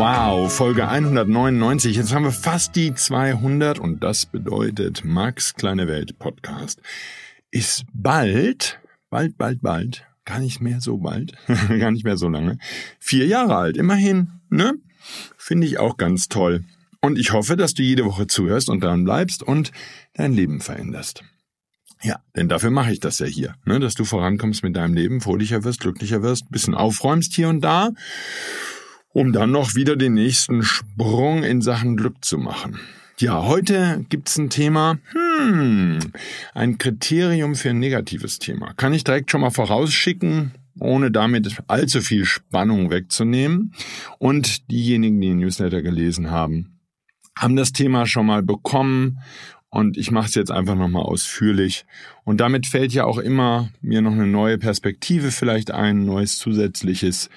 Wow, Folge 199. Jetzt haben wir fast die 200 und das bedeutet Max Kleine Welt Podcast ist bald, bald, bald, bald, gar nicht mehr so bald, gar nicht mehr so lange, vier Jahre alt. Immerhin, ne? Finde ich auch ganz toll. Und ich hoffe, dass du jede Woche zuhörst und dran bleibst und dein Leben veränderst. Ja, denn dafür mache ich das ja hier, ne? dass du vorankommst mit deinem Leben, fröhlicher wirst, glücklicher wirst, bisschen aufräumst hier und da um dann noch wieder den nächsten Sprung in Sachen Glück zu machen. Ja, heute gibt's ein Thema, hm, ein Kriterium für ein negatives Thema. Kann ich direkt schon mal vorausschicken, ohne damit allzu viel Spannung wegzunehmen. Und diejenigen, die den Newsletter gelesen haben, haben das Thema schon mal bekommen und ich mache es jetzt einfach nochmal ausführlich. Und damit fällt ja auch immer mir noch eine neue Perspektive vielleicht ein, neues zusätzliches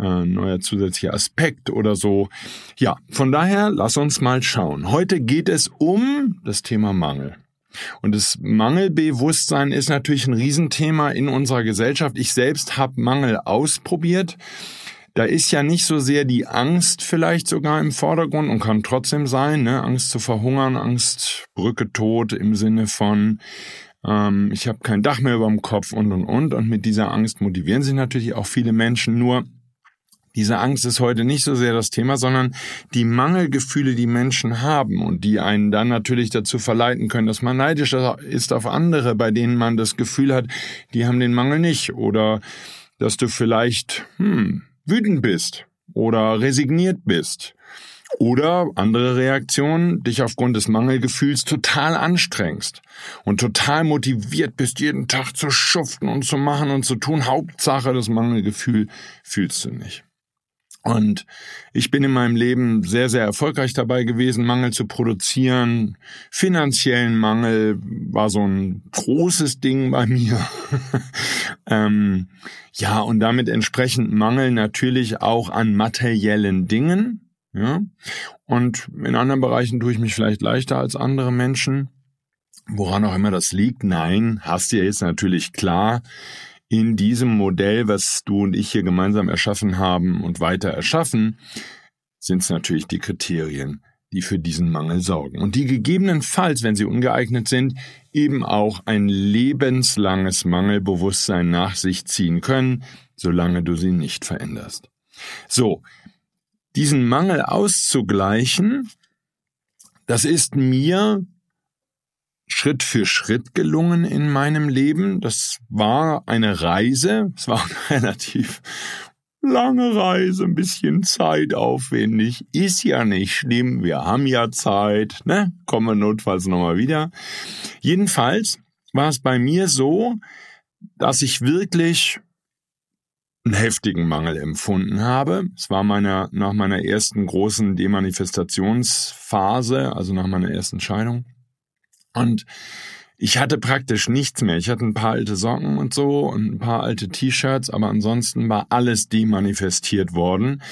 äh, neuer zusätzlicher Aspekt oder so. Ja, von daher lass uns mal schauen. Heute geht es um das Thema Mangel. Und das Mangelbewusstsein ist natürlich ein Riesenthema in unserer Gesellschaft. Ich selbst habe Mangel ausprobiert. Da ist ja nicht so sehr die Angst vielleicht sogar im Vordergrund und kann trotzdem sein, ne? Angst zu verhungern, Angst, Brücke tot im Sinne von ähm, ich habe kein Dach mehr über dem Kopf und und und. Und mit dieser Angst motivieren sich natürlich auch viele Menschen. Nur diese Angst ist heute nicht so sehr das Thema, sondern die Mangelgefühle, die Menschen haben und die einen dann natürlich dazu verleiten können, dass man neidisch ist auf andere, bei denen man das Gefühl hat, die haben den Mangel nicht oder dass du vielleicht hm, wütend bist oder resigniert bist oder andere Reaktionen, dich aufgrund des Mangelgefühls total anstrengst und total motiviert bist, jeden Tag zu schuften und zu machen und zu tun. Hauptsache, das Mangelgefühl fühlst du nicht. Und ich bin in meinem Leben sehr, sehr erfolgreich dabei gewesen, Mangel zu produzieren. Finanziellen Mangel war so ein großes Ding bei mir. ähm, ja, und damit entsprechend Mangel natürlich auch an materiellen Dingen. Ja, und in anderen Bereichen tue ich mich vielleicht leichter als andere Menschen. Woran auch immer das liegt, nein, hast du ja jetzt natürlich klar in diesem Modell, was du und ich hier gemeinsam erschaffen haben und weiter erschaffen, sind es natürlich die Kriterien, die für diesen Mangel sorgen und die gegebenenfalls, wenn sie ungeeignet sind, eben auch ein lebenslanges Mangelbewusstsein nach sich ziehen können, solange du sie nicht veränderst. So, diesen Mangel auszugleichen, das ist mir Schritt für Schritt gelungen in meinem Leben. Das war eine Reise. Es war eine relativ lange Reise, ein bisschen zeitaufwendig. Ist ja nicht schlimm. Wir haben ja Zeit, ne? Kommen wir notfalls nochmal wieder. Jedenfalls war es bei mir so, dass ich wirklich einen heftigen Mangel empfunden habe. Es war meiner, nach meiner ersten großen Demanifestationsphase, also nach meiner ersten Scheidung. Und ich hatte praktisch nichts mehr. Ich hatte ein paar alte Socken und so und ein paar alte T-Shirts, aber ansonsten war alles demanifestiert worden.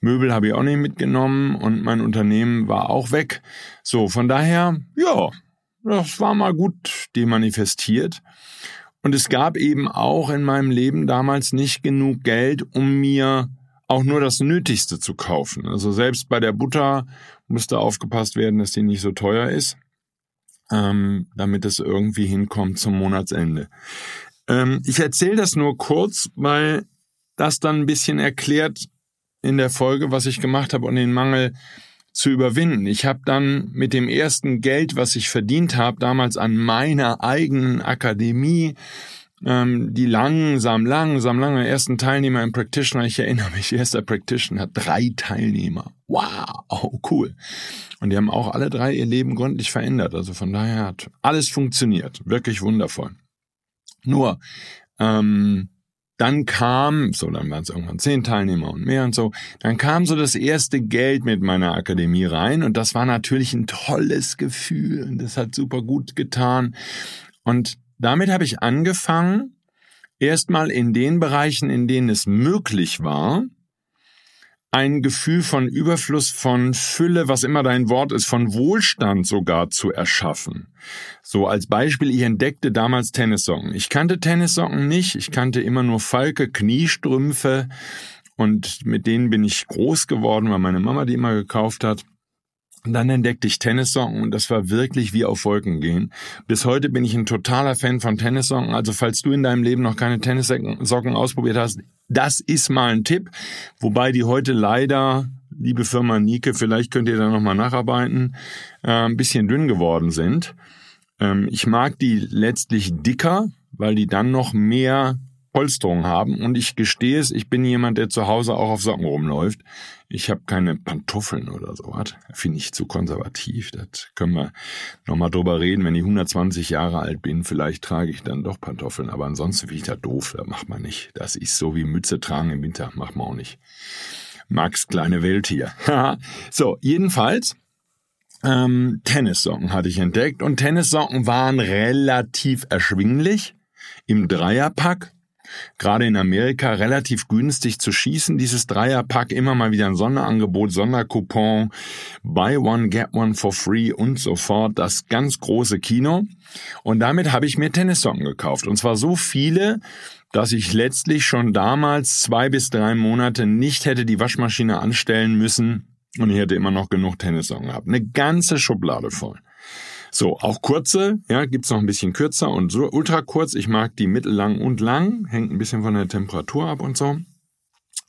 Möbel habe ich auch nicht mitgenommen und mein Unternehmen war auch weg. So, von daher, ja, das war mal gut demanifestiert. Und es gab eben auch in meinem Leben damals nicht genug Geld, um mir auch nur das Nötigste zu kaufen. Also selbst bei der Butter musste aufgepasst werden, dass die nicht so teuer ist ähm, damit es irgendwie hinkommt zum Monatsende. Ähm, ich erzähle das nur kurz, weil das dann ein bisschen erklärt in der Folge, was ich gemacht habe und den Mangel zu überwinden. Ich habe dann mit dem ersten Geld, was ich verdient habe, damals an meiner eigenen Akademie, ähm, die langsam, langsam, lange ersten Teilnehmer im Practitioner, ich erinnere mich, erster Practitioner hat drei Teilnehmer. Wow, cool. Und die haben auch alle drei ihr Leben gründlich verändert. Also von daher hat alles funktioniert. Wirklich wundervoll. Nur, ähm, dann kam, so dann waren es irgendwann zehn Teilnehmer und mehr und so, dann kam so das erste Geld mit meiner Akademie rein und das war natürlich ein tolles Gefühl und das hat super gut getan. Und damit habe ich angefangen, erstmal in den Bereichen, in denen es möglich war, ein Gefühl von Überfluss, von Fülle, was immer dein Wort ist, von Wohlstand sogar zu erschaffen. So als Beispiel, ich entdeckte damals Tennissocken. Ich kannte Tennissocken nicht, ich kannte immer nur Falke, Kniestrümpfe und mit denen bin ich groß geworden, weil meine Mama die immer gekauft hat. Dann entdeckte ich Tennissocken und das war wirklich wie auf Wolken gehen. Bis heute bin ich ein totaler Fan von Tennissocken. Also falls du in deinem Leben noch keine Tennissocken ausprobiert hast, das ist mal ein Tipp. Wobei die heute leider, liebe Firma Nike, vielleicht könnt ihr da nochmal nacharbeiten, äh, ein bisschen dünn geworden sind. Ähm, ich mag die letztlich dicker, weil die dann noch mehr Polsterung haben. Und ich gestehe es, ich bin jemand, der zu Hause auch auf Socken rumläuft. Ich habe keine Pantoffeln oder sowas. Finde ich zu konservativ. Das können wir nochmal drüber reden. Wenn ich 120 Jahre alt bin, vielleicht trage ich dann doch Pantoffeln. Aber ansonsten finde ich das doof. Das macht man nicht. Das ist so wie Mütze tragen im Winter. Macht man auch nicht. Max kleine Welt hier. so, jedenfalls. Ähm, Tennissocken hatte ich entdeckt und Tennissocken waren relativ erschwinglich im Dreierpack gerade in Amerika relativ günstig zu schießen. Dieses Dreierpack immer mal wieder ein Sonderangebot, Sondercoupon, buy one, get one for free und so fort. Das ganz große Kino. Und damit habe ich mir Tennissocken gekauft. Und zwar so viele, dass ich letztlich schon damals zwei bis drei Monate nicht hätte die Waschmaschine anstellen müssen und ich hätte immer noch genug Tennissocken gehabt. Eine ganze Schublade voll. So, auch kurze, ja, gibt's noch ein bisschen kürzer und so ultra kurz. Ich mag die mittellang und lang, hängt ein bisschen von der Temperatur ab und so.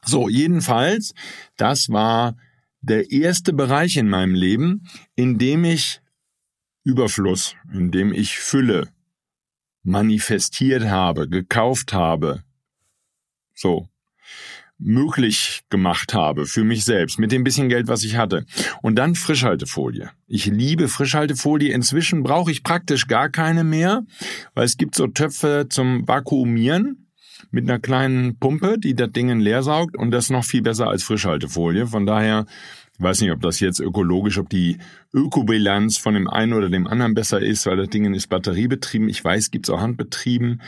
So, jedenfalls, das war der erste Bereich in meinem Leben, in dem ich Überfluss, in dem ich Fülle manifestiert habe, gekauft habe. So möglich gemacht habe für mich selbst mit dem bisschen Geld, was ich hatte. Und dann Frischhaltefolie. Ich liebe Frischhaltefolie. Inzwischen brauche ich praktisch gar keine mehr, weil es gibt so Töpfe zum Vakuumieren mit einer kleinen Pumpe, die das Ding leer saugt und das noch viel besser als Frischhaltefolie. Von daher ich weiß nicht, ob das jetzt ökologisch, ob die Ökobilanz von dem einen oder dem anderen besser ist, weil das Ding ist batteriebetrieben. Ich weiß, gibt's auch handbetrieben.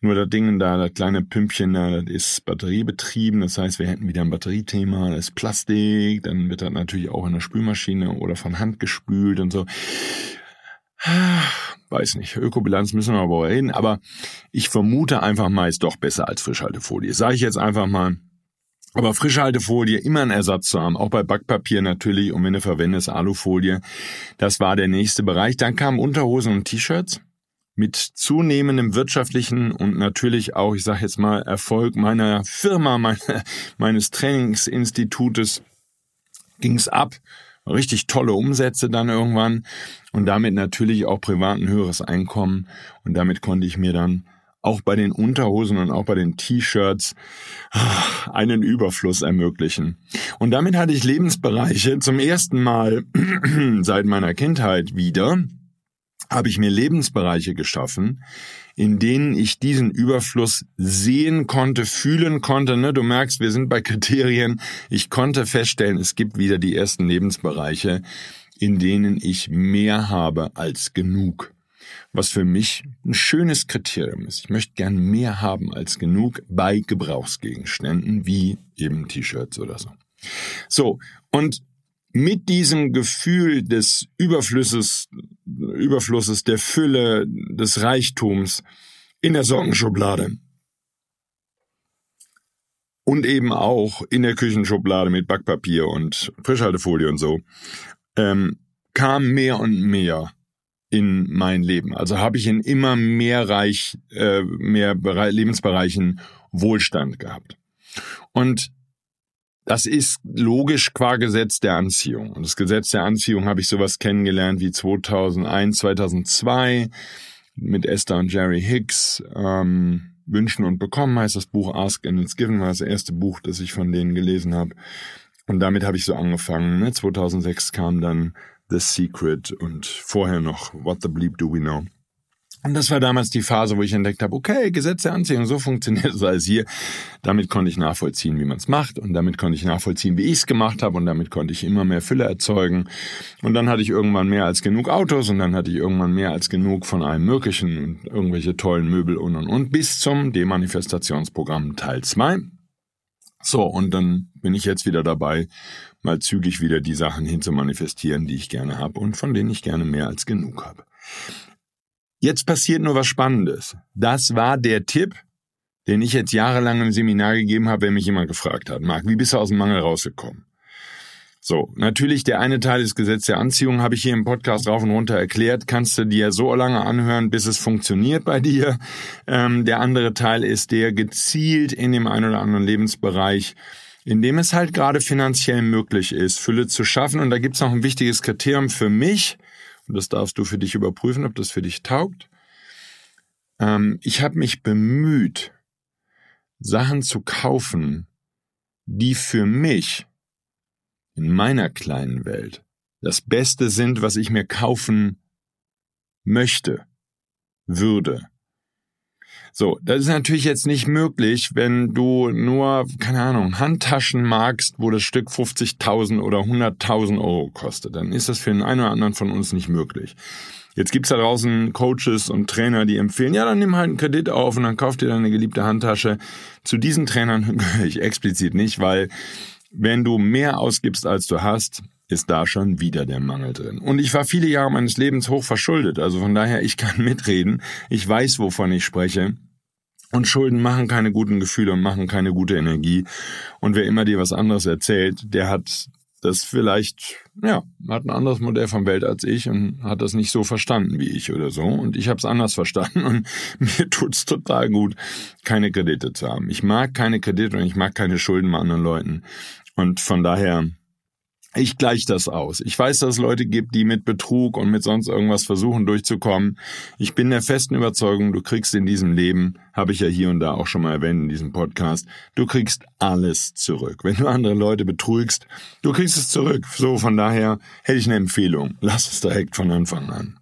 Nur das Ding da, das kleine Pümpchen da, das ist batteriebetrieben. Das heißt, wir hätten wieder ein Batteriethema, das ist Plastik. Dann wird das natürlich auch in der Spülmaschine oder von Hand gespült und so. Weiß nicht, Ökobilanz müssen wir aber reden. Aber ich vermute einfach mal, ist doch besser als Frischhaltefolie. Sage ich jetzt einfach mal. Aber Frischhaltefolie immer ein Ersatz zu haben, auch bei Backpapier natürlich und wenn du verwendest Alufolie. Das war der nächste Bereich. Dann kamen Unterhosen und T-Shirts mit zunehmendem wirtschaftlichen und natürlich auch, ich sage jetzt mal, Erfolg meiner Firma, meine, meines Trainingsinstitutes ging's ab. Richtig tolle Umsätze dann irgendwann und damit natürlich auch privat ein höheres Einkommen und damit konnte ich mir dann auch bei den Unterhosen und auch bei den T-Shirts ah, einen Überfluss ermöglichen. Und damit hatte ich Lebensbereiche zum ersten Mal seit meiner Kindheit wieder, habe ich mir Lebensbereiche geschaffen, in denen ich diesen Überfluss sehen konnte, fühlen konnte. Ne? Du merkst, wir sind bei Kriterien. Ich konnte feststellen, es gibt wieder die ersten Lebensbereiche, in denen ich mehr habe als genug was für mich ein schönes Kriterium ist. Ich möchte gern mehr haben als genug bei Gebrauchsgegenständen, wie eben T-Shirts oder so. So, und mit diesem Gefühl des Überflusses, Überflusses, der Fülle, des Reichtums in der Sockenschublade und eben auch in der Küchenschublade mit Backpapier und Frischhaltefolie und so, ähm, kam mehr und mehr in mein Leben. Also habe ich in immer mehr Reich, äh, mehr Bere Lebensbereichen Wohlstand gehabt. Und das ist logisch qua Gesetz der Anziehung. Und das Gesetz der Anziehung habe ich sowas kennengelernt wie 2001, 2002 mit Esther und Jerry Hicks. Ähm, Wünschen und Bekommen heißt das Buch Ask and It's Given, war das erste Buch, das ich von denen gelesen habe. Und damit habe ich so angefangen. Ne? 2006 kam dann The Secret und vorher noch What the Bleep Do We Know. Und das war damals die Phase, wo ich entdeckt habe, okay, Gesetz der Anziehung, so funktioniert es als hier. Damit konnte ich nachvollziehen, wie man es macht und damit konnte ich nachvollziehen, wie ich es gemacht habe und damit konnte ich immer mehr Fülle erzeugen. Und dann hatte ich irgendwann mehr als genug Autos und dann hatte ich irgendwann mehr als genug von allem Möglichen und irgendwelche tollen Möbel und und und bis zum Demanifestationsprogramm Teil 2. So, und dann bin ich jetzt wieder dabei, mal zügig wieder die Sachen hinzumanifestieren, die ich gerne habe und von denen ich gerne mehr als genug habe. Jetzt passiert nur was Spannendes. Das war der Tipp, den ich jetzt jahrelang im Seminar gegeben habe, wenn mich jemand gefragt hat. Marc, wie bist du aus dem Mangel rausgekommen? So, natürlich der eine Teil des Gesetzes der Anziehung habe ich hier im Podcast rauf und runter erklärt. Kannst du dir so lange anhören, bis es funktioniert bei dir. Ähm, der andere Teil ist der gezielt in dem einen oder anderen Lebensbereich, in dem es halt gerade finanziell möglich ist, Fülle zu schaffen. Und da gibt es noch ein wichtiges Kriterium für mich. Und das darfst du für dich überprüfen, ob das für dich taugt. Ähm, ich habe mich bemüht, Sachen zu kaufen, die für mich in meiner kleinen Welt das Beste sind, was ich mir kaufen möchte, würde. So, das ist natürlich jetzt nicht möglich, wenn du nur, keine Ahnung, Handtaschen magst, wo das Stück 50.000 oder 100.000 Euro kostet. Dann ist das für den einen oder anderen von uns nicht möglich. Jetzt gibt's da draußen Coaches und Trainer, die empfehlen, ja, dann nimm halt einen Kredit auf und dann kauf dir deine geliebte Handtasche. Zu diesen Trainern gehöre ich explizit nicht, weil wenn du mehr ausgibst, als du hast, ist da schon wieder der Mangel drin. Und ich war viele Jahre meines Lebens hoch verschuldet, also von daher, ich kann mitreden, ich weiß, wovon ich spreche. Und Schulden machen keine guten Gefühle und machen keine gute Energie. Und wer immer dir was anderes erzählt, der hat das vielleicht, ja, hat ein anderes Modell von Welt als ich und hat das nicht so verstanden wie ich oder so. Und ich habe es anders verstanden und mir tut's total gut, keine Kredite zu haben. Ich mag keine Kredite und ich mag keine Schulden bei anderen Leuten. Und von daher ich gleiche das aus. Ich weiß, dass es Leute gibt, die mit Betrug und mit sonst irgendwas versuchen durchzukommen. Ich bin der festen Überzeugung, du kriegst in diesem Leben, habe ich ja hier und da auch schon mal erwähnt in diesem Podcast, du kriegst alles zurück. Wenn du andere Leute betrügst, du kriegst es zurück. So, von daher hätte ich eine Empfehlung. Lass es direkt von Anfang an.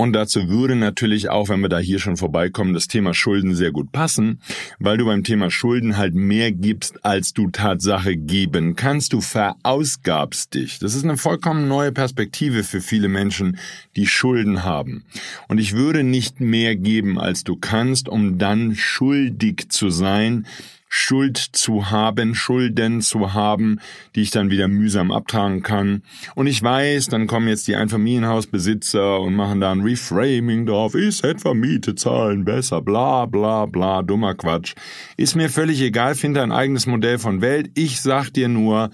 Und dazu würde natürlich auch, wenn wir da hier schon vorbeikommen, das Thema Schulden sehr gut passen, weil du beim Thema Schulden halt mehr gibst, als du Tatsache geben kannst. Du verausgabst dich. Das ist eine vollkommen neue Perspektive für viele Menschen, die Schulden haben. Und ich würde nicht mehr geben, als du kannst, um dann schuldig zu sein, Schuld zu haben, Schulden zu haben, die ich dann wieder mühsam abtragen kann. Und ich weiß, dann kommen jetzt die Einfamilienhausbesitzer und machen da ein Reframing drauf. Ist etwa Miete zahlen besser, bla bla bla, dummer Quatsch. Ist mir völlig egal, finde ein eigenes Modell von Welt. Ich sag dir nur,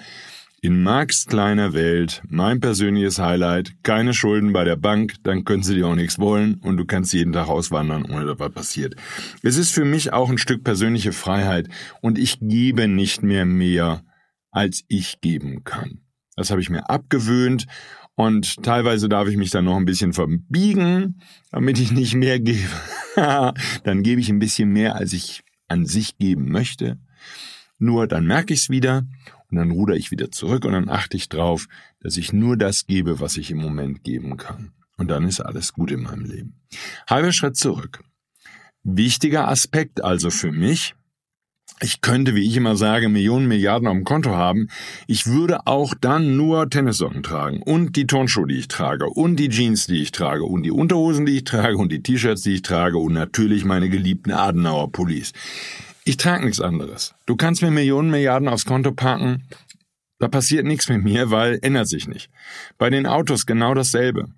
in Marx kleiner Welt, mein persönliches Highlight, keine Schulden bei der Bank, dann können sie dir auch nichts wollen und du kannst jeden Tag auswandern, ohne dass was passiert. Es ist für mich auch ein Stück persönliche Freiheit und ich gebe nicht mehr mehr, als ich geben kann. Das habe ich mir abgewöhnt und teilweise darf ich mich dann noch ein bisschen verbiegen, damit ich nicht mehr gebe. dann gebe ich ein bisschen mehr, als ich an sich geben möchte. Nur dann merke ich es wieder und dann ruder ich wieder zurück und dann achte ich drauf, dass ich nur das gebe, was ich im Moment geben kann. Und dann ist alles gut in meinem Leben. Halber Schritt zurück. Wichtiger Aspekt also für mich, ich könnte, wie ich immer sage, Millionen, Milliarden auf dem Konto haben. Ich würde auch dann nur Tennissocken tragen und die Turnschuhe, die ich trage und die Jeans, die ich trage und die Unterhosen, die ich trage und die T-Shirts, die ich trage und natürlich meine geliebten Adenauer Pullis. Ich trage nichts anderes. Du kannst mir Millionen, Milliarden aufs Konto packen. Da passiert nichts mit mir, weil ändert sich nicht. Bei den Autos genau dasselbe.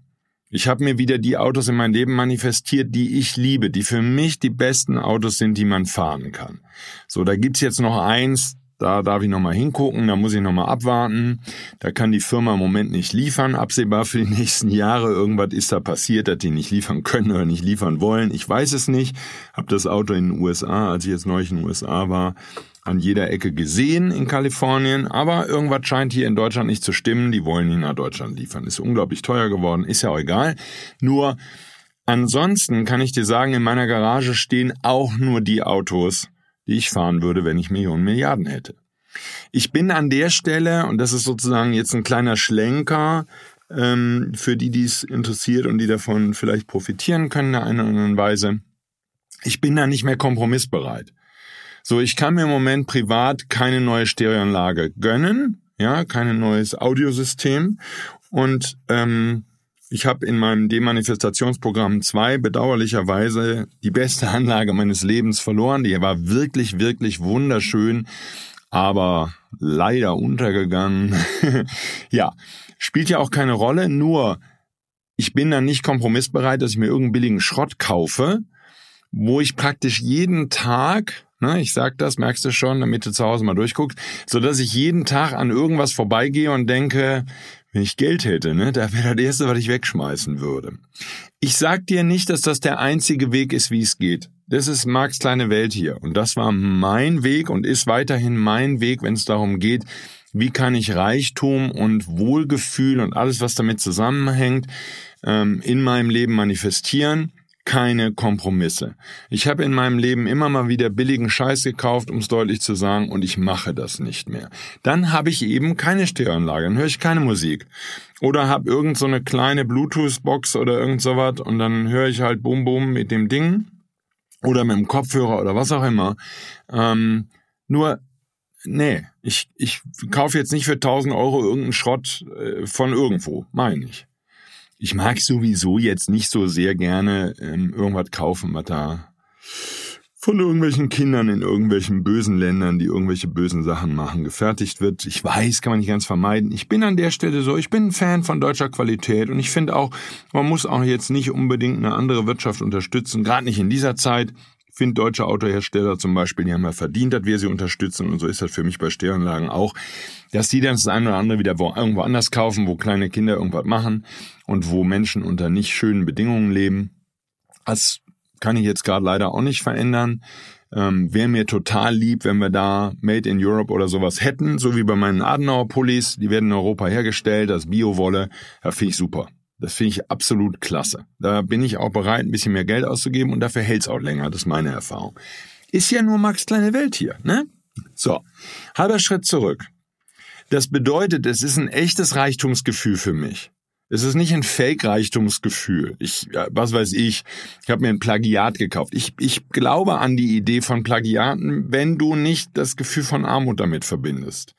Ich habe mir wieder die Autos in mein Leben manifestiert, die ich liebe, die für mich die besten Autos sind, die man fahren kann. So, da gibt's jetzt noch eins, da darf ich nochmal hingucken, da muss ich nochmal abwarten. Da kann die Firma im Moment nicht liefern, absehbar für die nächsten Jahre. Irgendwas ist da passiert, dass die nicht liefern können oder nicht liefern wollen. Ich weiß es nicht. Hab das Auto in den USA, als ich jetzt neulich in den USA war, an jeder Ecke gesehen in Kalifornien, aber irgendwas scheint hier in Deutschland nicht zu stimmen. Die wollen ihn nach Deutschland liefern. Ist unglaublich teuer geworden, ist ja auch egal. Nur ansonsten kann ich dir sagen, in meiner Garage stehen auch nur die Autos, die ich fahren würde, wenn ich Millionen Milliarden hätte. Ich bin an der Stelle, und das ist sozusagen jetzt ein kleiner Schlenker, ähm, für die, die es interessiert und die davon vielleicht profitieren können in einer oder anderen Weise. Ich bin da nicht mehr kompromissbereit. So, ich kann mir im Moment privat keine neue Stereoanlage gönnen, ja, kein neues Audiosystem und ähm, ich habe in meinem Demanifestationsprogramm 2 bedauerlicherweise die beste Anlage meines Lebens verloren. Die war wirklich, wirklich wunderschön, aber leider untergegangen. ja, spielt ja auch keine Rolle, nur ich bin dann nicht kompromissbereit, dass ich mir irgendeinen billigen Schrott kaufe, wo ich praktisch jeden Tag, ne, ich sag das, merkst du schon, damit du zu Hause mal durchguckst, so dass ich jeden Tag an irgendwas vorbeigehe und denke, wenn ich Geld hätte, ne, da wäre das erste, was ich wegschmeißen würde. Ich sag dir nicht, dass das der einzige Weg ist, wie es geht. Das ist Marks kleine Welt hier. Und das war mein Weg und ist weiterhin mein Weg, wenn es darum geht, wie kann ich Reichtum und Wohlgefühl und alles, was damit zusammenhängt, ähm, in meinem Leben manifestieren keine Kompromisse. Ich habe in meinem Leben immer mal wieder billigen Scheiß gekauft, um es deutlich zu sagen, und ich mache das nicht mehr. Dann habe ich eben keine Stereoanlage, dann höre ich keine Musik. Oder habe irgend so eine kleine Bluetooth-Box oder irgend sowas und dann höre ich halt Bum Bum mit dem Ding oder mit dem Kopfhörer oder was auch immer. Ähm, nur nee, ich, ich kaufe jetzt nicht für 1000 Euro irgendeinen Schrott äh, von irgendwo, meine ich. Ich mag sowieso jetzt nicht so sehr gerne ähm, irgendwas kaufen, was da von irgendwelchen Kindern in irgendwelchen bösen Ländern, die irgendwelche bösen Sachen machen, gefertigt wird. Ich weiß, kann man nicht ganz vermeiden. Ich bin an der Stelle so, ich bin ein Fan von deutscher Qualität und ich finde auch, man muss auch jetzt nicht unbedingt eine andere Wirtschaft unterstützen, gerade nicht in dieser Zeit finde deutsche Autohersteller zum Beispiel, die haben ja verdient, dass wir sie unterstützen und so ist das für mich bei Stereoanlagen auch, dass die dann das eine oder andere wieder wo, irgendwo anders kaufen, wo kleine Kinder irgendwas machen und wo Menschen unter nicht schönen Bedingungen leben. Das kann ich jetzt gerade leider auch nicht verändern. Ähm, Wäre mir total lieb, wenn wir da Made in Europe oder sowas hätten, so wie bei meinen Adenauer-Pullis. Die werden in Europa hergestellt, das Bio-Wolle. Ja, finde ich super. Das finde ich absolut klasse. Da bin ich auch bereit, ein bisschen mehr Geld auszugeben und dafür hält's auch länger. Das ist meine Erfahrung. Ist ja nur Max kleine Welt hier, ne? So, halber Schritt zurück. Das bedeutet, es ist ein echtes Reichtumsgefühl für mich. Es ist nicht ein Fake-Reichtumsgefühl. Ich, was weiß ich, ich habe mir ein Plagiat gekauft. Ich, ich glaube an die Idee von Plagiaten, wenn du nicht das Gefühl von Armut damit verbindest.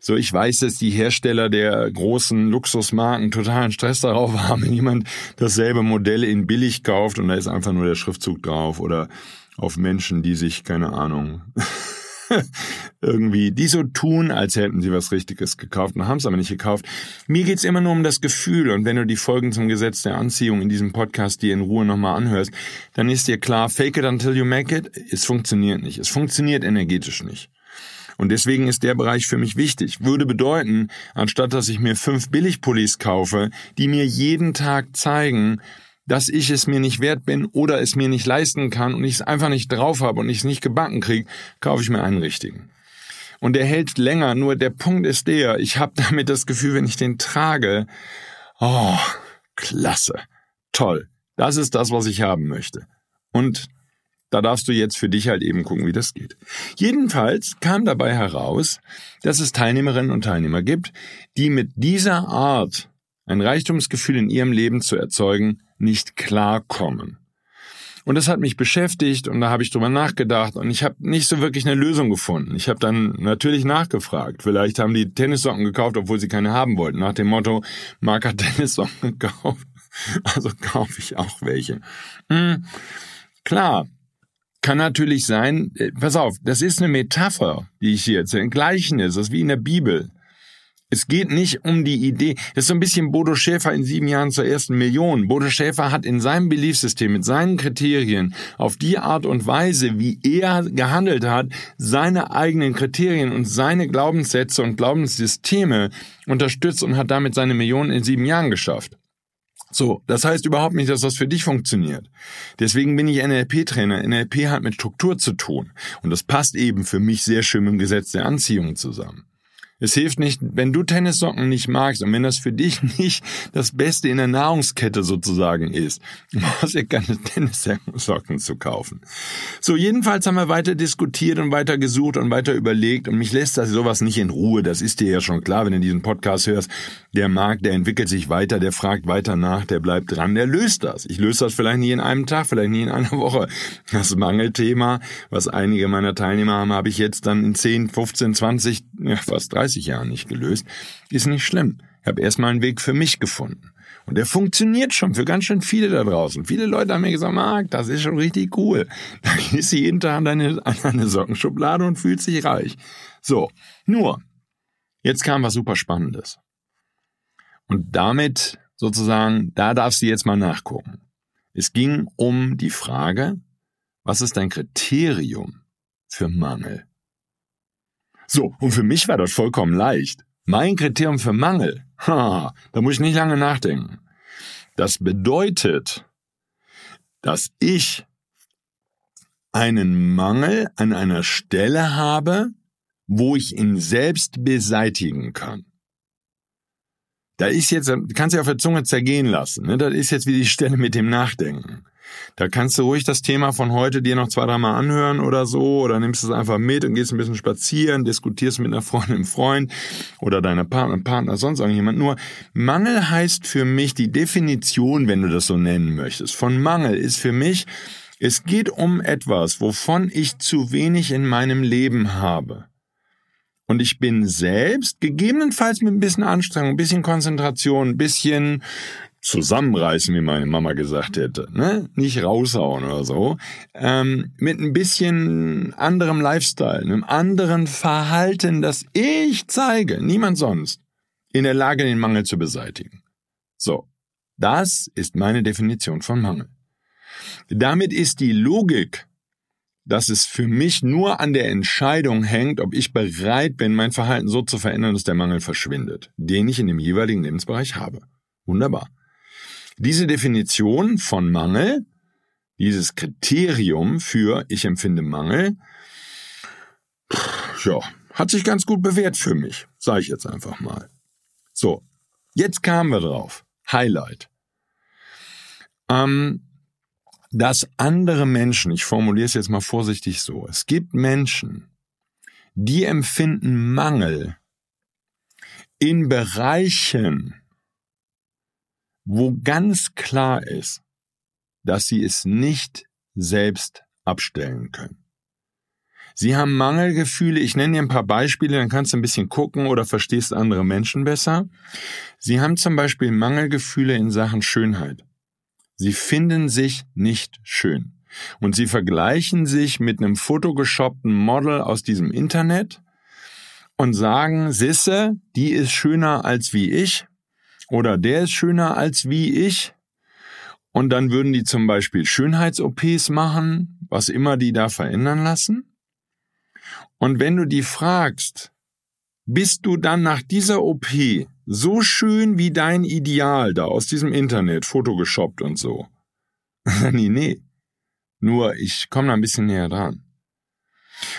So, ich weiß, dass die Hersteller der großen Luxusmarken totalen Stress darauf haben, wenn jemand dasselbe Modell in billig kauft und da ist einfach nur der Schriftzug drauf oder auf Menschen, die sich, keine Ahnung, irgendwie, die so tun, als hätten sie was Richtiges gekauft und haben es aber nicht gekauft. Mir geht's immer nur um das Gefühl und wenn du die Folgen zum Gesetz der Anziehung in diesem Podcast dir in Ruhe nochmal anhörst, dann ist dir klar, fake it until you make it, es funktioniert nicht. Es funktioniert energetisch nicht. Und deswegen ist der Bereich für mich wichtig. Würde bedeuten, anstatt dass ich mir fünf Billigpullis kaufe, die mir jeden Tag zeigen, dass ich es mir nicht wert bin oder es mir nicht leisten kann und ich es einfach nicht drauf habe und ich es nicht gebacken kriege, kaufe ich mir einen richtigen. Und der hält länger, nur der Punkt ist der, ich habe damit das Gefühl, wenn ich den trage, oh, klasse, toll, das ist das, was ich haben möchte. Und da darfst du jetzt für dich halt eben gucken, wie das geht. Jedenfalls kam dabei heraus, dass es Teilnehmerinnen und Teilnehmer gibt, die mit dieser Art ein Reichtumsgefühl in ihrem Leben zu erzeugen, nicht klarkommen. Und das hat mich beschäftigt und da habe ich drüber nachgedacht und ich habe nicht so wirklich eine Lösung gefunden. Ich habe dann natürlich nachgefragt. Vielleicht haben die Tennissocken gekauft, obwohl sie keine haben wollten. Nach dem Motto, Mark hat Tennissocken gekauft, also kaufe ich auch welche. Hm, klar, kann natürlich sein, äh, pass auf, das ist eine Metapher, die ich hier erzähle, ein Gleichnis, das ist wie in der Bibel. Es geht nicht um die Idee. Das ist so ein bisschen Bodo Schäfer in sieben Jahren zur ersten Million. Bodo Schäfer hat in seinem Beliefssystem mit seinen Kriterien auf die Art und Weise, wie er gehandelt hat, seine eigenen Kriterien und seine Glaubenssätze und Glaubenssysteme unterstützt und hat damit seine Millionen in sieben Jahren geschafft. So, das heißt überhaupt nicht, dass das für dich funktioniert. Deswegen bin ich NLP-Trainer. NLP hat mit Struktur zu tun. Und das passt eben für mich sehr schön mit dem Gesetz der Anziehung zusammen. Es hilft nicht, wenn du Tennissocken nicht magst und wenn das für dich nicht das Beste in der Nahrungskette sozusagen ist, brauchst du keine Tennissocken zu kaufen. So, jedenfalls haben wir weiter diskutiert und weiter gesucht und weiter überlegt und mich lässt das sowas nicht in Ruhe. Das ist dir ja schon klar, wenn du diesen Podcast hörst. Der Markt, der entwickelt sich weiter, der fragt weiter nach, der bleibt dran, der löst das. Ich löse das vielleicht nie in einem Tag, vielleicht nie in einer Woche. Das Mangelthema, was einige meiner Teilnehmer haben, habe ich jetzt dann in 10, 15, 20, ja, fast 30 30 Jahren nicht gelöst, ist nicht schlimm. Ich habe erstmal einen Weg für mich gefunden. Und der funktioniert schon für ganz schön viele da draußen. Viele Leute haben mir gesagt, Marc, das ist schon richtig cool. Da gehst du jeden Tag an deine, an deine Sockenschublade und fühlst dich reich. So, nur, jetzt kam was super Spannendes. Und damit sozusagen, da darfst du jetzt mal nachgucken. Es ging um die Frage, was ist dein Kriterium für Mangel? So, und für mich war das vollkommen leicht. Mein Kriterium für Mangel, ha, da muss ich nicht lange nachdenken. Das bedeutet, dass ich einen Mangel an einer Stelle habe, wo ich ihn selbst beseitigen kann. Da ist jetzt, kannst du auf der Zunge zergehen lassen. Ne? Das ist jetzt wie die Stelle mit dem Nachdenken. Da kannst du ruhig das Thema von heute dir noch zwei, dreimal anhören oder so, oder nimmst es einfach mit und gehst ein bisschen spazieren, diskutierst mit einer Freundin, einem Freund oder deiner Partner, Partner, sonst irgendjemand. Nur Mangel heißt für mich die Definition, wenn du das so nennen möchtest, von Mangel ist für mich, es geht um etwas, wovon ich zu wenig in meinem Leben habe. Und ich bin selbst, gegebenenfalls mit ein bisschen Anstrengung, ein bisschen Konzentration, ein bisschen zusammenreißen, wie meine Mama gesagt hätte, ne? Nicht raushauen oder so. Ähm, mit ein bisschen anderem Lifestyle, einem anderen Verhalten, das ich zeige, niemand sonst, in der Lage, den Mangel zu beseitigen. So. Das ist meine Definition von Mangel. Damit ist die Logik, dass es für mich nur an der Entscheidung hängt, ob ich bereit bin, mein Verhalten so zu verändern, dass der Mangel verschwindet, den ich in dem jeweiligen Lebensbereich habe. Wunderbar. Diese Definition von Mangel, dieses Kriterium für ich empfinde Mangel, ja, hat sich ganz gut bewährt für mich, sage ich jetzt einfach mal. So, jetzt kamen wir drauf. Highlight. Ähm, dass andere Menschen, ich formuliere es jetzt mal vorsichtig so, es gibt Menschen, die empfinden Mangel in Bereichen, wo ganz klar ist, dass sie es nicht selbst abstellen können. Sie haben Mangelgefühle. Ich nenne dir ein paar Beispiele, dann kannst du ein bisschen gucken oder verstehst andere Menschen besser. Sie haben zum Beispiel Mangelgefühle in Sachen Schönheit. Sie finden sich nicht schön. Und sie vergleichen sich mit einem fotogeshoppten Model aus diesem Internet und sagen, Sisse, die ist schöner als wie ich oder der ist schöner als wie ich. Und dann würden die zum Beispiel Schönheits-OPs machen, was immer die da verändern lassen. Und wenn du die fragst, bist du dann nach dieser OP so schön wie dein Ideal da aus diesem Internet, Photoshoppt und so? nee, nee. Nur ich komme da ein bisschen näher dran.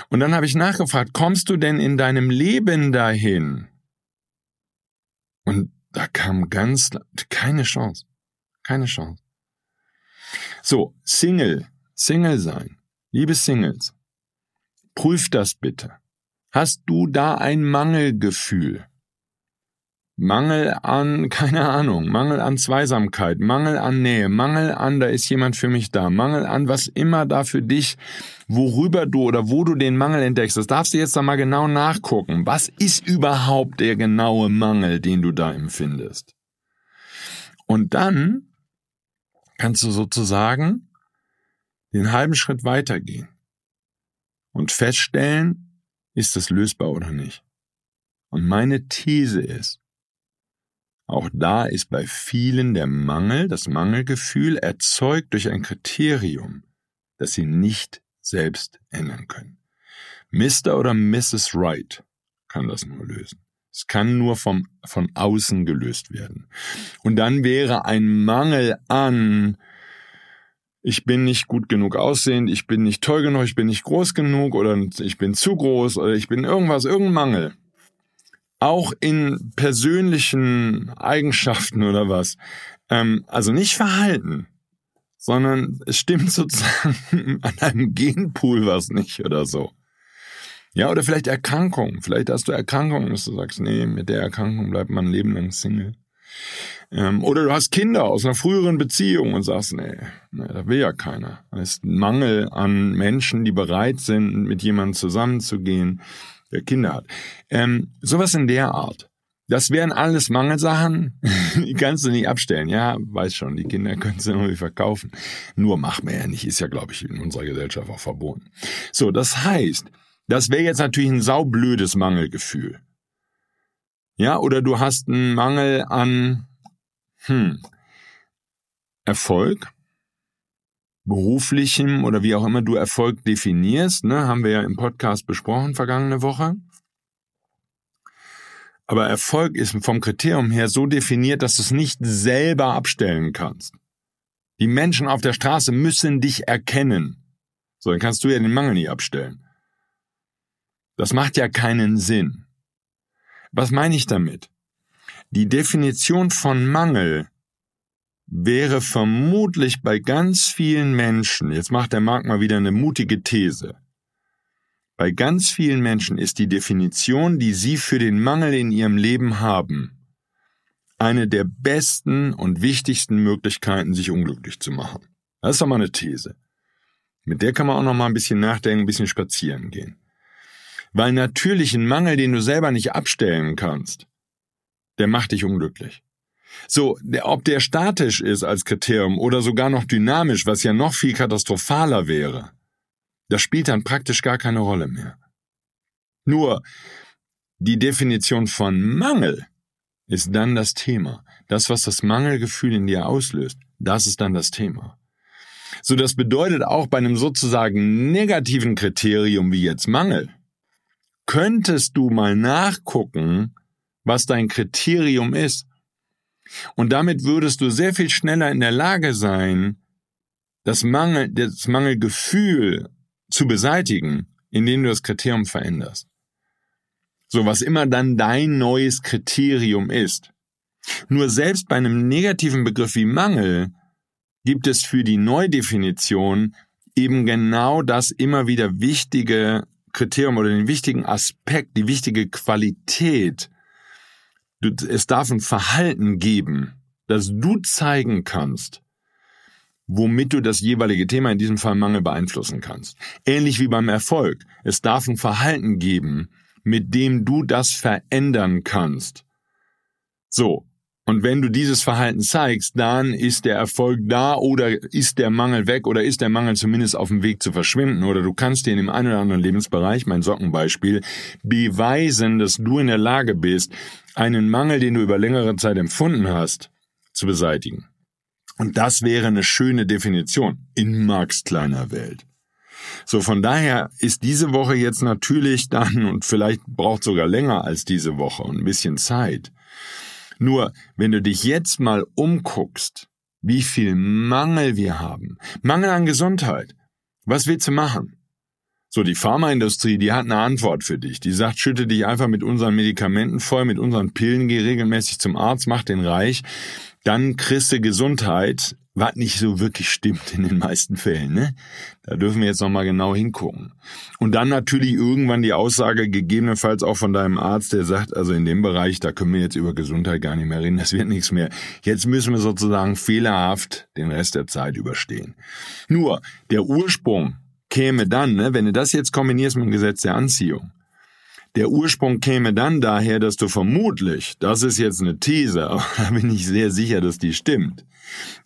Und dann habe ich nachgefragt, kommst du denn in deinem Leben dahin? Da kam ganz, keine Chance. Keine Chance. So, Single, Single sein. Liebe Singles, prüft das bitte. Hast du da ein Mangelgefühl? Mangel an, keine Ahnung, Mangel an Zweisamkeit, Mangel an Nähe, Mangel an, da ist jemand für mich da, Mangel an, was immer da für dich, worüber du oder wo du den Mangel entdeckst, das darfst du jetzt da mal genau nachgucken. Was ist überhaupt der genaue Mangel, den du da empfindest? Und dann kannst du sozusagen den halben Schritt weitergehen und feststellen, ist das lösbar oder nicht. Und meine These ist, auch da ist bei vielen der Mangel, das Mangelgefühl erzeugt durch ein Kriterium, das sie nicht selbst ändern können. Mr. oder Mrs. Wright kann das nur lösen. Es kann nur vom, von außen gelöst werden. Und dann wäre ein Mangel an, ich bin nicht gut genug aussehend, ich bin nicht toll genug, ich bin nicht groß genug oder ich bin zu groß oder ich bin irgendwas, irgendein Mangel. Auch in persönlichen Eigenschaften oder was. Ähm, also nicht Verhalten, sondern es stimmt sozusagen an einem Genpool was nicht oder so. Ja, oder vielleicht Erkrankungen. Vielleicht hast du Erkrankungen, dass du sagst, nee, mit der Erkrankung bleibt man ein Leben lang Single. Ähm, oder du hast Kinder aus einer früheren Beziehung und sagst, nee, nee da will ja keiner. Das ist ein Mangel an Menschen, die bereit sind, mit jemandem zusammenzugehen, der Kinder hat. Ähm, sowas in der Art. Das wären alles Mangelsachen, die kannst du nicht abstellen. Ja, weiß schon, die Kinder können sie irgendwie verkaufen. Nur macht man ja nicht, ist ja, glaube ich, in unserer Gesellschaft auch verboten. So, das heißt, das wäre jetzt natürlich ein saublödes Mangelgefühl. Ja, oder du hast einen Mangel an hm, Erfolg, beruflichem oder wie auch immer du Erfolg definierst, ne, haben wir ja im Podcast besprochen vergangene Woche. Aber Erfolg ist vom Kriterium her so definiert, dass du es nicht selber abstellen kannst. Die Menschen auf der Straße müssen dich erkennen. So, dann kannst du ja den Mangel nicht abstellen. Das macht ja keinen Sinn. Was meine ich damit? Die Definition von Mangel wäre vermutlich bei ganz vielen Menschen, jetzt macht der Markt mal wieder eine mutige These, bei ganz vielen Menschen ist die Definition, die sie für den Mangel in ihrem Leben haben, eine der besten und wichtigsten Möglichkeiten, sich unglücklich zu machen. Das ist doch mal eine These. Mit der kann man auch noch mal ein bisschen nachdenken, ein bisschen spazieren gehen. Weil natürlich ein Mangel, den du selber nicht abstellen kannst, der macht dich unglücklich. So, ob der statisch ist als Kriterium oder sogar noch dynamisch, was ja noch viel katastrophaler wäre, das spielt dann praktisch gar keine Rolle mehr. Nur die Definition von Mangel ist dann das Thema. Das, was das Mangelgefühl in dir auslöst, das ist dann das Thema. So, das bedeutet auch bei einem sozusagen negativen Kriterium wie jetzt Mangel, könntest du mal nachgucken, was dein Kriterium ist. Und damit würdest du sehr viel schneller in der Lage sein, das Mangel, das Mangelgefühl zu beseitigen, indem du das Kriterium veränderst. So, was immer dann dein neues Kriterium ist. Nur selbst bei einem negativen Begriff wie Mangel gibt es für die Neudefinition eben genau das immer wieder wichtige Kriterium oder den wichtigen Aspekt, die wichtige Qualität. Es darf ein Verhalten geben, das du zeigen kannst, womit du das jeweilige Thema, in diesem Fall Mangel, beeinflussen kannst. Ähnlich wie beim Erfolg. Es darf ein Verhalten geben, mit dem du das verändern kannst. So. Und wenn du dieses Verhalten zeigst, dann ist der Erfolg da oder ist der Mangel weg oder ist der Mangel zumindest auf dem Weg zu verschwinden oder du kannst dir in dem einen oder anderen Lebensbereich, mein Sockenbeispiel, beweisen, dass du in der Lage bist, einen Mangel, den du über längere Zeit empfunden hast, zu beseitigen. Und das wäre eine schöne Definition in Marx kleiner Welt. So, von daher ist diese Woche jetzt natürlich dann und vielleicht braucht sogar länger als diese Woche und ein bisschen Zeit. Nur, wenn du dich jetzt mal umguckst, wie viel Mangel wir haben. Mangel an Gesundheit. Was willst du machen? So, die Pharmaindustrie, die hat eine Antwort für dich. Die sagt, schütte dich einfach mit unseren Medikamenten voll, mit unseren Pillen, geh regelmäßig zum Arzt, mach den reich dann kriegst du Gesundheit, was nicht so wirklich stimmt in den meisten Fällen. Ne? Da dürfen wir jetzt nochmal genau hingucken. Und dann natürlich irgendwann die Aussage, gegebenenfalls auch von deinem Arzt, der sagt, also in dem Bereich, da können wir jetzt über Gesundheit gar nicht mehr reden, das wird nichts mehr. Jetzt müssen wir sozusagen fehlerhaft den Rest der Zeit überstehen. Nur, der Ursprung käme dann, ne, wenn du das jetzt kombinierst mit dem Gesetz der Anziehung, der Ursprung käme dann daher, dass du vermutlich, das ist jetzt eine These, aber da bin ich sehr sicher, dass die stimmt,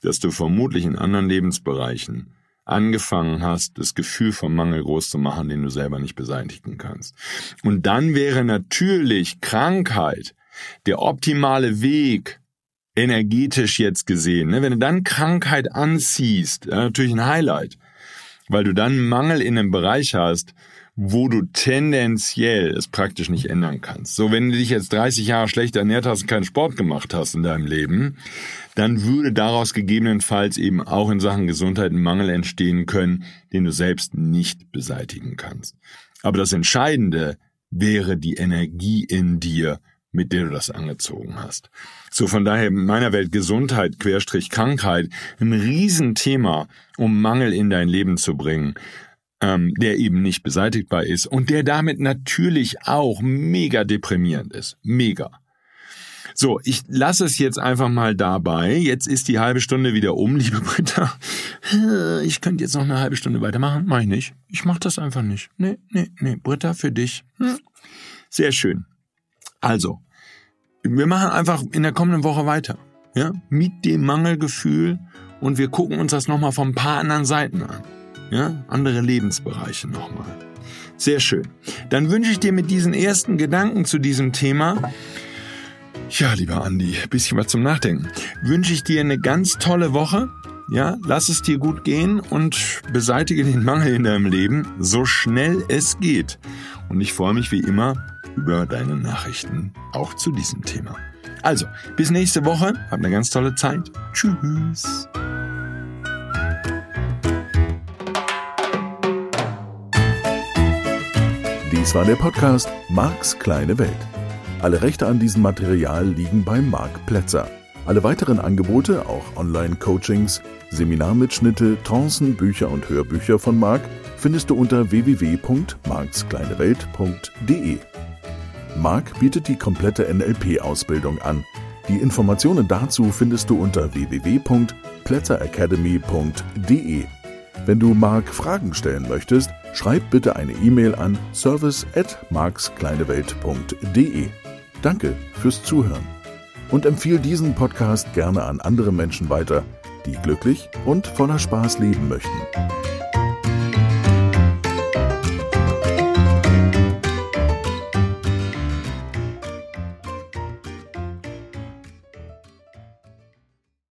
dass du vermutlich in anderen Lebensbereichen angefangen hast, das Gefühl vom Mangel groß zu machen, den du selber nicht beseitigen kannst. Und dann wäre natürlich Krankheit der optimale Weg, energetisch jetzt gesehen. Ne? Wenn du dann Krankheit anziehst, natürlich ein Highlight, weil du dann Mangel in einem Bereich hast, wo du tendenziell es praktisch nicht ändern kannst. So, wenn du dich jetzt 30 Jahre schlecht ernährt hast und keinen Sport gemacht hast in deinem Leben, dann würde daraus gegebenenfalls eben auch in Sachen Gesundheit ein Mangel entstehen können, den du selbst nicht beseitigen kannst. Aber das Entscheidende wäre die Energie in dir, mit der du das angezogen hast. So von daher in meiner Welt Gesundheit, Querstrich Krankheit, ein Riesenthema, um Mangel in dein Leben zu bringen ähm, der eben nicht beseitigbar ist und der damit natürlich auch mega deprimierend ist. Mega. So, ich lasse es jetzt einfach mal dabei. Jetzt ist die halbe Stunde wieder um, liebe Britta. Ich könnte jetzt noch eine halbe Stunde weitermachen. Mach ich nicht. Ich mach das einfach nicht. Nee, nee, nee. Britta, für dich. Hm. Sehr schön. Also, wir machen einfach in der kommenden Woche weiter. Ja, mit dem Mangelgefühl und wir gucken uns das nochmal von ein paar anderen Seiten an. Ja, andere Lebensbereiche nochmal. Sehr schön. Dann wünsche ich dir mit diesen ersten Gedanken zu diesem Thema, ja, lieber Andi, bisschen was zum Nachdenken, wünsche ich dir eine ganz tolle Woche. Ja, lass es dir gut gehen und beseitige den Mangel in deinem Leben so schnell es geht. Und ich freue mich wie immer über deine Nachrichten auch zu diesem Thema. Also, bis nächste Woche. Hab eine ganz tolle Zeit. Tschüss. Dies war der Podcast Marks kleine Welt. Alle Rechte an diesem Material liegen bei Marc Plätzer. Alle weiteren Angebote, auch Online-Coachings, Seminarmitschnitte, Trancen, Bücher und Hörbücher von Marc findest du unter www.markskleinewelt.de. Marc bietet die komplette NLP-Ausbildung an. Die Informationen dazu findest du unter www.plätzeracademy.de. Wenn du Marc Fragen stellen möchtest, schreib bitte eine E-Mail an service at markskleinewelt.de. Danke fürs Zuhören und empfehle diesen Podcast gerne an andere Menschen weiter, die glücklich und voller Spaß leben möchten.